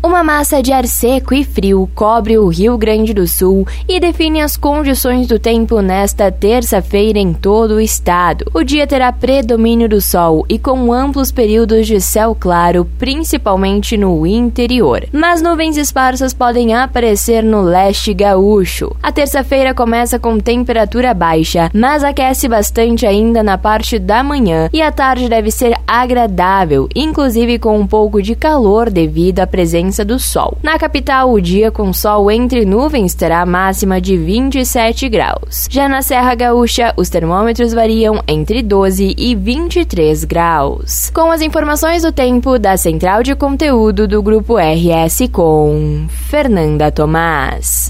Uma massa de ar seco e frio cobre o Rio Grande do Sul e define as condições do tempo nesta terça-feira em todo o estado. O dia terá predomínio do sol e com amplos períodos de céu claro, principalmente no interior. Mas nuvens esparsas podem aparecer no leste gaúcho. A terça-feira começa com temperatura baixa, mas aquece bastante ainda na parte da manhã e a tarde deve ser agradável, inclusive com um pouco de calor devido à presença presença do sol. Na capital, o dia com sol entre nuvens terá máxima de 27 graus. Já na Serra Gaúcha, os termômetros variam entre 12 e 23 graus. Com as informações do tempo da Central de Conteúdo do Grupo RS com Fernanda Tomás.